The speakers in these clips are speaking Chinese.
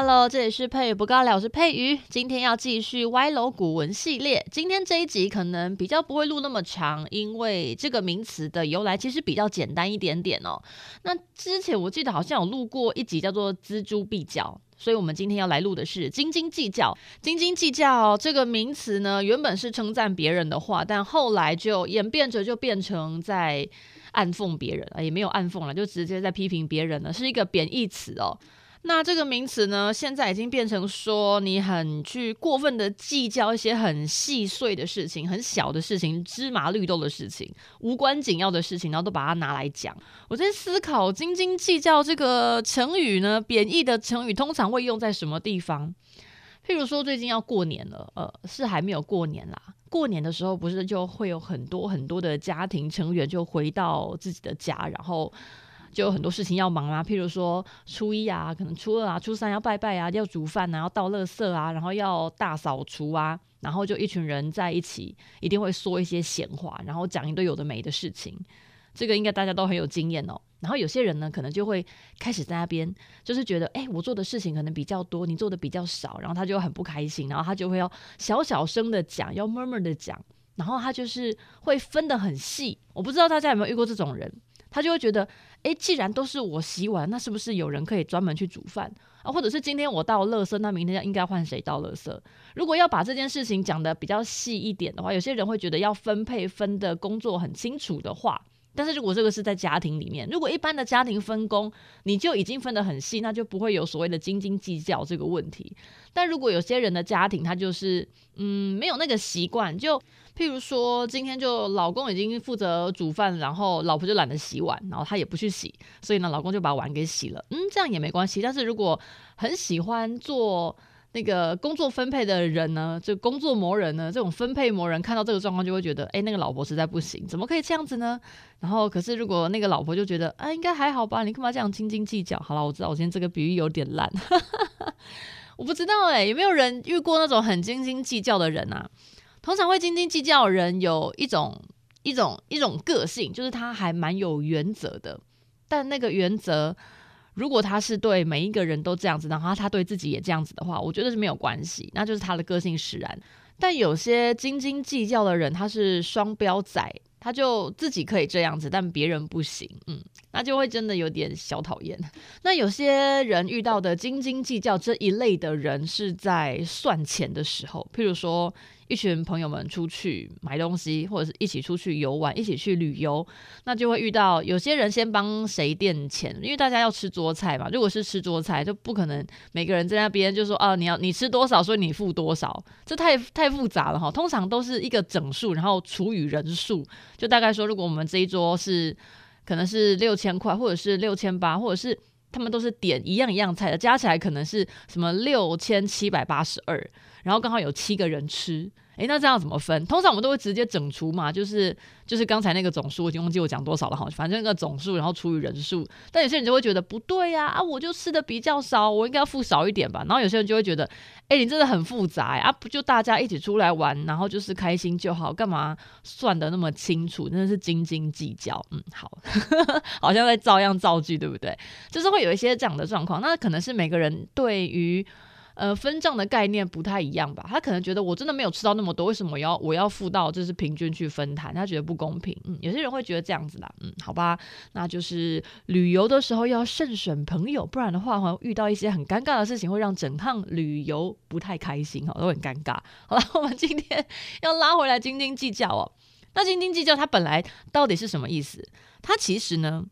Hello，这里是佩瑜不告了，我是佩瑜。今天要继续歪楼古文系列。今天这一集可能比较不会录那么长，因为这个名词的由来其实比较简单一点点哦。那之前我记得好像有录过一集叫做“锱铢必较”，所以我们今天要来录的是“斤斤计较”。斤斤计较这个名词呢，原本是称赞别人的话，但后来就演变着就变成在暗讽别人啊，也没有暗讽了，就直接在批评别人了，是一个贬义词哦。那这个名词呢，现在已经变成说你很去过分的计较一些很细碎的事情、很小的事情、芝麻绿豆的事情、无关紧要的事情，然后都把它拿来讲。我在思考“斤斤计较”这个成语呢，贬义的成语通常会用在什么地方？譬如说，最近要过年了，呃，是还没有过年啦。过年的时候，不是就会有很多很多的家庭成员就回到自己的家，然后。就有很多事情要忙啊，譬如说初一啊，可能初二啊，初三要拜拜啊，要煮饭啊，要倒垃圾啊，然后要大扫除啊，然后就一群人在一起，一定会说一些闲话，然后讲一堆有的没的事情。这个应该大家都很有经验哦。然后有些人呢，可能就会开始在那边，就是觉得，哎，我做的事情可能比较多，你做的比较少，然后他就很不开心，然后他就会要小小声的讲，要闷闷的讲，然后他就是会分得很细。我不知道大家有没有遇过这种人。他就会觉得，诶，既然都是我洗碗，那是不是有人可以专门去煮饭啊？或者是今天我倒垃圾，那明天应该换谁倒垃圾？如果要把这件事情讲得比较细一点的话，有些人会觉得要分配分的工作很清楚的话。但是如果这个是在家庭里面，如果一般的家庭分工你就已经分得很细，那就不会有所谓的斤斤计较这个问题。但如果有些人的家庭他就是嗯没有那个习惯，就譬如说今天就老公已经负责煮饭，然后老婆就懒得洗碗，然后他也不去洗，所以呢老公就把碗给洗了，嗯这样也没关系。但是如果很喜欢做。那个工作分配的人呢，就工作魔人呢，这种分配魔人看到这个状况就会觉得，哎，那个老婆实在不行，怎么可以这样子呢？然后，可是如果那个老婆就觉得，啊，应该还好吧，你干嘛这样斤斤计较？好了，我知道我今天这个比喻有点烂，我不知道哎，有没有人遇过那种很斤斤计较的人啊？通常会斤斤计较的人有一种一种一种个性，就是他还蛮有原则的，但那个原则。如果他是对每一个人都这样子，然后他对自己也这样子的话，我觉得是没有关系，那就是他的个性使然。但有些斤斤计较的人，他是双标仔，他就自己可以这样子，但别人不行，嗯，那就会真的有点小讨厌。那有些人遇到的斤斤计较这一类的人，是在算钱的时候，譬如说。一群朋友们出去买东西，或者是一起出去游玩，一起去旅游，那就会遇到有些人先帮谁垫钱，因为大家要吃桌菜嘛。如果是吃桌菜，就不可能每个人在那边就说啊，你要你吃多少，所以你付多少，这太太复杂了哈。通常都是一个整数，然后除以人数，就大概说，如果我们这一桌是可能是六千块，或者是六千八，或者是他们都是点一样一样菜的，加起来可能是什么六千七百八十二。然后刚好有七个人吃，诶，那这样怎么分？通常我们都会直接整除嘛，就是就是刚才那个总数，我已经忘记我讲多少了哈，反正那个总数，然后除以人数。但有些人就会觉得不对呀，啊，我就吃的比较少，我应该要付少一点吧。然后有些人就会觉得，诶，你真的很复杂呀，啊，不就大家一起出来玩，然后就是开心就好，干嘛算得那么清楚？真的是斤斤计较。嗯，好，好像在照样造句，对不对？就是会有一些这样的状况。那可能是每个人对于。呃，分账的概念不太一样吧？他可能觉得我真的没有吃到那么多，为什么要我要付到就是平均去分摊？他觉得不公平。嗯，有些人会觉得这样子啦。嗯，好吧，那就是旅游的时候要慎选朋友，不然的话，会遇到一些很尴尬的事情，会让整趟旅游不太开心哈，都很尴尬。好了，我们今天 要拉回来斤斤计较哦。那斤斤计较它本来到底是什么意思？它其实呢，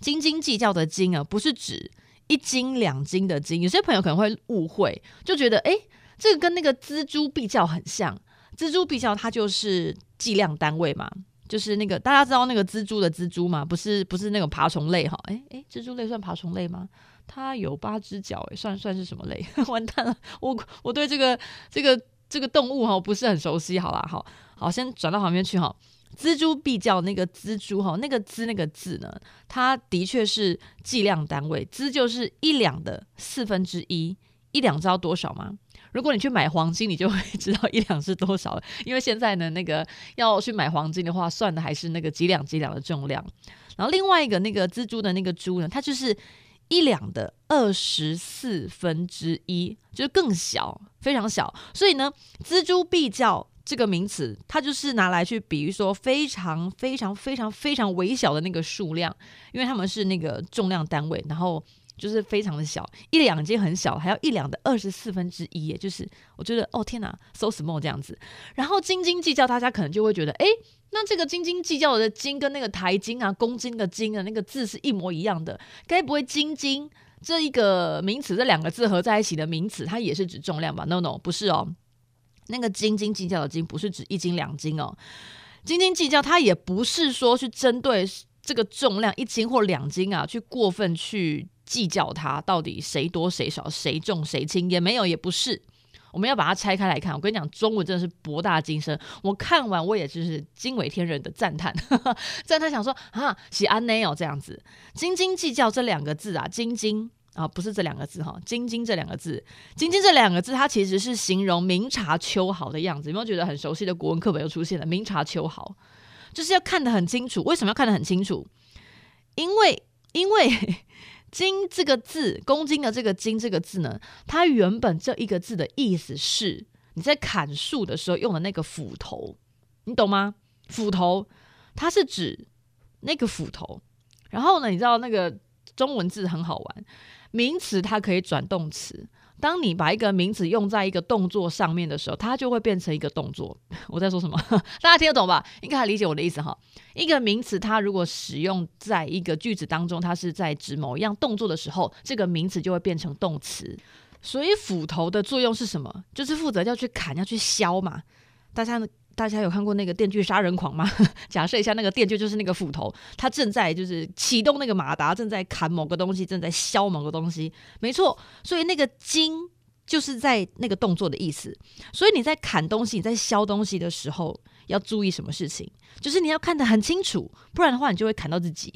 斤斤计较的斤啊，不是指。一斤两斤的斤，有些朋友可能会误会，就觉得诶，这个跟那个錙铢必较很像。錙铢必较它就是计量单位嘛，就是那个大家知道那个蜘蛛的蜘蛛吗？不是不是那个爬虫类哈？诶诶，蜘蛛类算爬虫类吗？它有八只脚，诶，算算是什么类？完蛋了，我我对这个这个这个动物哈不是很熟悉。好啦，好好先转到旁边去哈。锱铢必较那个锱铢哈，那个錙那个字呢，它的确是计量单位，錙就是一两的四分之一，一两知道多少吗？如果你去买黄金，你就会知道一两是多少了，因为现在呢，那个要去买黄金的话，算的还是那个几两几两的重量。然后另外一个那个錙铢的那个铢呢，它就是一两的二十四分之一，就是更小，非常小。所以呢，錙铢必较。这个名词，它就是拿来去比喻说非常非常非常非常微小的那个数量，因为他们是那个重量单位，然后就是非常的小，一两已经很小，还要一两的二十四分之一，也就是我觉得哦天哪，so small 这样子。然后斤斤计较，大家可能就会觉得，哎，那这个斤斤计较的斤跟那个台斤啊、公斤的斤的，那个字是一模一样的，该不会斤斤这一个名词这两个字合在一起的名词，它也是指重量吧？No No，不是哦。那个斤斤计较的斤不是指一斤两斤哦，斤斤计较它也不是说去针对这个重量一斤或两斤啊，去过分去计较它到底谁多谁少谁重谁轻也没有，也不是。我们要把它拆开来看。我跟你讲，中文真的是博大精深。我看完我也就是惊为天人的赞叹，赞叹想说啊，喜安内哦这样子，斤斤计较这两个字啊，斤斤。啊，不是这两个字哈，斤斤这两个字，斤斤这两个字，它其实是形容明察秋毫的样子。有没有觉得很熟悉的国文课本又出现了？明察秋毫，就是要看得很清楚。为什么要看得很清楚？因为，因为“斤”这个字，公斤的这个“斤”这个字呢，它原本这一个字的意思是你在砍树的时候用的那个斧头，你懂吗？斧头，它是指那个斧头。然后呢，你知道那个中文字很好玩。名词它可以转动词，当你把一个名词用在一个动作上面的时候，它就会变成一个动作。我在说什么？大家听得懂吧？应该理解我的意思哈。一个名词它如果使用在一个句子当中，它是在指某一样动作的时候，这个名词就会变成动词。所以斧头的作用是什么？就是负责要去砍、要去削嘛。大家？大家有看过那个电锯杀人狂吗？假设一下，那个电锯就是那个斧头，他正在就是启动那个马达，正在砍某个东西，正在削某个东西。没错，所以那个金就是在那个动作的意思。所以你在砍东西、你在削东西的时候，要注意什么事情？就是你要看得很清楚，不然的话你就会砍到自己。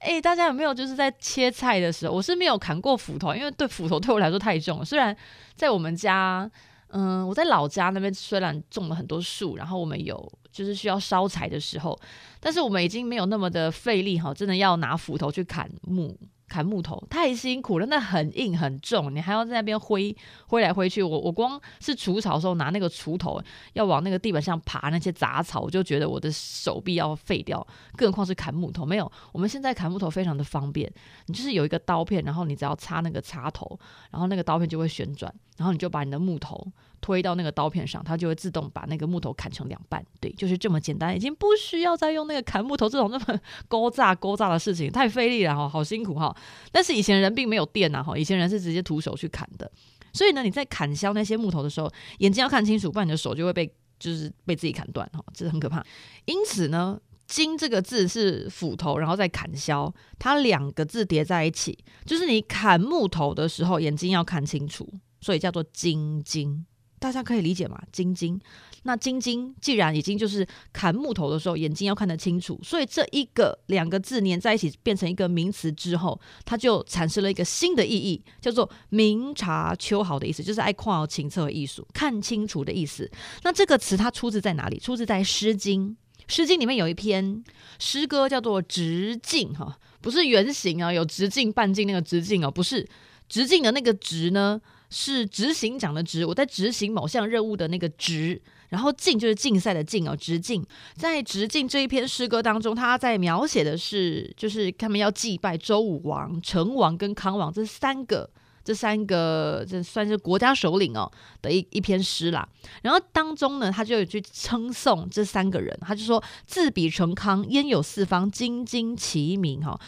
哎、欸，大家有没有就是在切菜的时候？我是没有砍过斧头，因为对斧头对我来说太重了。虽然在我们家。嗯，我在老家那边虽然种了很多树，然后我们有就是需要烧柴的时候，但是我们已经没有那么的费力哈，真的要拿斧头去砍木。砍木头太辛苦了，那很硬很重，你还要在那边挥挥来挥去。我我光是除草的时候拿那个锄头要往那个地板上爬那些杂草，我就觉得我的手臂要废掉，更何况是砍木头。没有，我们现在砍木头非常的方便，你就是有一个刀片，然后你只要插那个插头，然后那个刀片就会旋转，然后你就把你的木头推到那个刀片上，它就会自动把那个木头砍成两半。对，就是这么简单，已经不需要再用那个砍木头这种那么 勾扎勾扎的事情，太费力了哈，好辛苦哈。但是以前人并没有电呐，哈，以前人是直接徒手去砍的，所以呢，你在砍削那些木头的时候，眼睛要看清楚，不然你的手就会被就是被自己砍断，哈，这是很可怕。因此呢，金这个字是斧头，然后再砍削，它两个字叠在一起，就是你砍木头的时候，眼睛要看清楚，所以叫做金金。大家可以理解吗？金金，那晶晶既然已经就是砍木头的时候，眼睛要看得清楚，所以这一个两个字连在一起变成一个名词之后，它就产生了一个新的意义，叫做明察秋毫的意思，就是爱看哦清澈艺术，看清楚的意思。那这个词它出自在哪里？出自在《诗经》。《诗经》里面有一篇诗歌叫做《直径》，哈，不是圆形啊，有直径、半径那个直径哦，不是直径的那个直呢。是执行长的执，我在执行某项任务的那个执，然后竞就是竞赛的竞哦，直径。在直径这一篇诗歌当中，他在描写的是，就是他们要祭拜周武王、成王跟康王这三个，这三个这算是国家首领哦的一一篇诗啦。然后当中呢，他就有去称颂这三个人，他就说：“自比成康，焉有四方，金金齐名。”哈，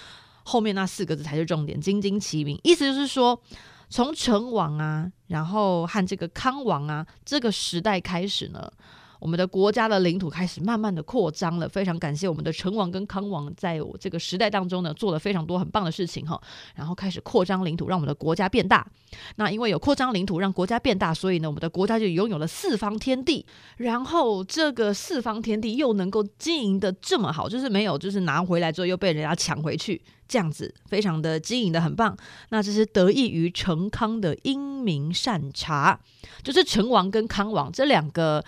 后面那四个字才是重点，“金金齐名”，意思就是说。从成王啊，然后和这个康王啊，这个时代开始呢，我们的国家的领土开始慢慢的扩张了。非常感谢我们的成王跟康王，在我这个时代当中呢，做了非常多很棒的事情哈。然后开始扩张领土，让我们的国家变大。那因为有扩张领土，让国家变大，所以呢，我们的国家就拥有了四方天地。然后这个四方天地又能够经营得这么好，就是没有就是拿回来之后又被人家抢回去，这样子非常的经营得很棒。那这是得益于成康的英明善察，就是成王跟康王这两个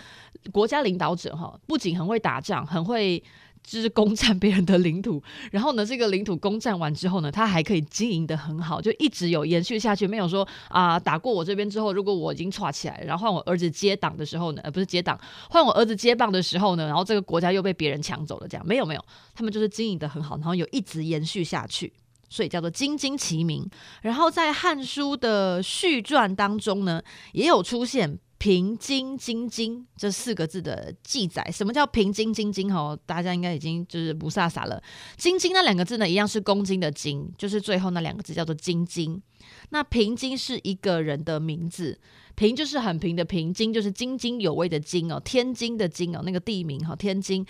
国家领导者哈，不仅很会打仗，很会。就是攻占 别人的领土，然后呢，这个领土攻占完之后呢，他还可以经营得很好，就一直有延续下去，没有说啊、打过我这边之后，如果我已经垮起来，然后换我儿子接党的时候呢，呃，不是接党，换我儿子接棒的时候呢，然后这个国家又被别人抢走了，这样没有没有，他们就是经营得很好，然后有一直延续下去，所以叫做京津齐名。然后在《汉书》的序传当中呢，也有出现。平津京津这四个字的记载，什么叫平津京津？哈，大家应该已经就是不飒飒了。津津那两个字呢，一样是公斤的斤，就是最后那两个字叫做津津。那平津是一个人的名字，平就是很平的平，津就是津津有味的津哦，天津的津哦，那个地名哈，天津。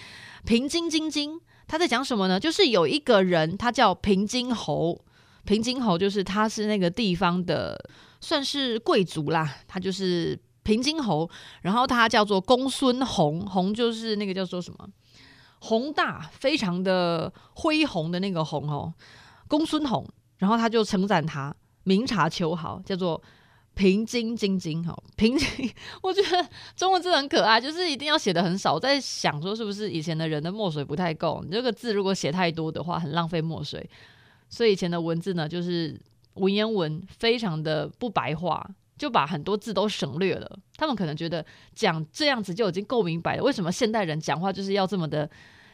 平津津津，他在讲什么呢？就是有一个人，他叫平津侯，平津侯就是他是那个地方的，算是贵族啦，他就是。平津侯，然后他叫做公孙弘，弘就是那个叫做什么宏大，非常的恢宏的那个宏哦，公孙弘，然后他就称赞他明察秋毫，叫做平津京津哈，平津，我觉得中文字很可爱，就是一定要写的很少。我在想说，是不是以前的人的墨水不太够？你这个字如果写太多的话，很浪费墨水，所以以前的文字呢，就是文言文，非常的不白话。就把很多字都省略了，他们可能觉得讲这样子就已经够明白了。为什么现代人讲话就是要这么的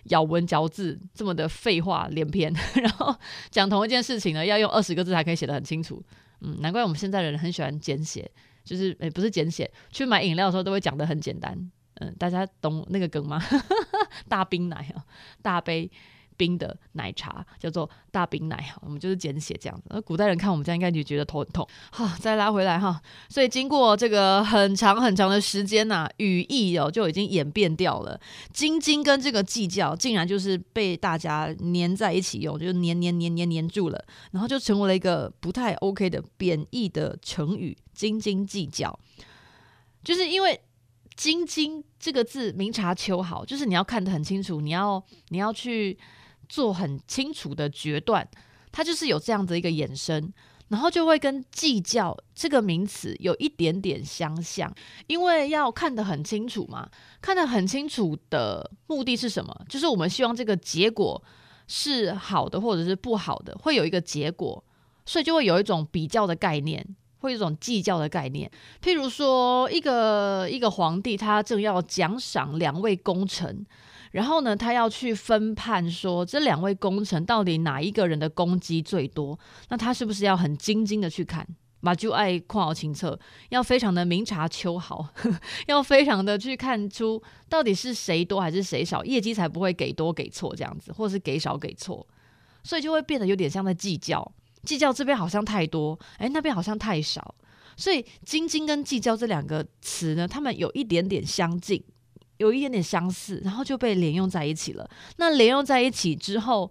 咬文嚼字，这么的废话连篇，然后讲同一件事情呢，要用二十个字才可以写得很清楚？嗯，难怪我们现在人很喜欢简写，就是诶、不是简写，去买饮料的时候都会讲得很简单。嗯，大家懂那个梗吗？大冰奶啊，大杯。冰的奶茶叫做大冰奶哈，我们就是简写这样子。那古代人看我们这样应该就觉得头很痛。好，再拉回来哈，所以经过这个很长很长的时间呐、语义哦就已经演变掉了。京津跟这个计较竟然就是被大家粘在一起用，就粘粘粘粘粘住了，然后就成为了一个不太 OK 的贬义的成语“斤斤计较”。就是因为“斤斤”这个字明察秋毫，就是你要看得很清楚，你要你要去。做很清楚的决断，它就是有这样的一个衍生，然后就会跟计较这个名词有一点点相像，因为要看得很清楚嘛，看得很清楚的目的是什么？就是我们希望这个结果是好的，或者是不好的，会有一个结果，所以就会有一种比较的概念，会有一种计较的概念。譬如说，一个一个皇帝，他正要奖赏两位功臣。然后呢，他要去分判说，这两位功臣到底哪一个人的攻击最多？那他是不是要很精精的去看？马就爱看好清澈，要非常的明察秋毫，要非常的去看出到底是谁多还是谁少，业绩才不会给多给错这样子，或是给少给错，所以就会变得有点像在计较，计较这边好像太多，哎，那边好像太少，所以斤斤跟计较这两个词呢，他们有一点点相近。有一点点相似，然后就被连用在一起了。那连用在一起之后，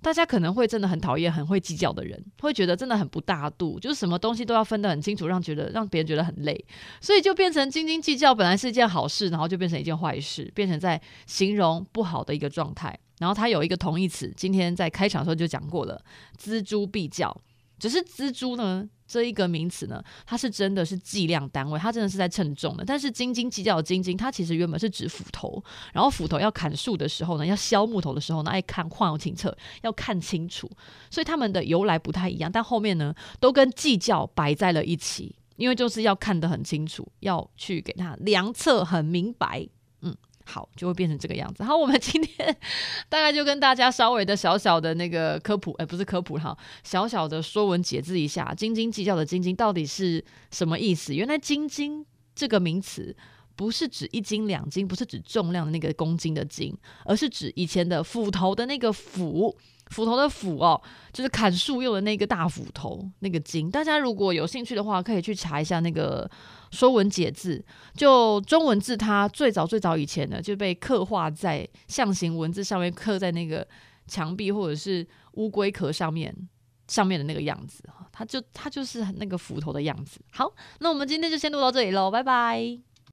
大家可能会真的很讨厌很会计较的人，会觉得真的很不大度，就是什么东西都要分得很清楚，让觉得让别人觉得很累，所以就变成斤斤计较本来是一件好事，然后就变成一件坏事，变成在形容不好的一个状态。然后它有一个同义词，今天在开场的时候就讲过了，锱铢必较。只是锱铢呢，这一个名词呢，它是真的是计量单位，它真的是在称重的。但是斤斤计较的斤斤，它其实原本是指斧头，然后斧头要砍树的时候呢，要削木头的时候呢，爱看况有清澈，要看清楚，所以他们的由来不太一样。但后面呢，都跟计较摆在了一起，因为就是要看得很清楚，要去给它量测很明白。好，就会变成这个样子。好，我们今天 大概就跟大家稍微的小小的那个科普，哎，不是科普哈，小小的说文解字一下，斤斤计较的斤斤到底是什么意思？原来斤斤这个名词不是指一斤两斤，不是指重量的那个公斤的斤，而是指以前的斧头的那个斧。斧头的斧哦，就是砍树用的那个大斧头那个金。大家如果有兴趣的话，可以去查一下那个《说文解字》，就中文字，它最早最早以前呢就被刻画在象形文字上面，刻在那个墙壁或者是乌龟壳上面。上面的那个样子哈，它就它就是那个斧头的样子。好，那我们今天就先录到这里喽，拜拜。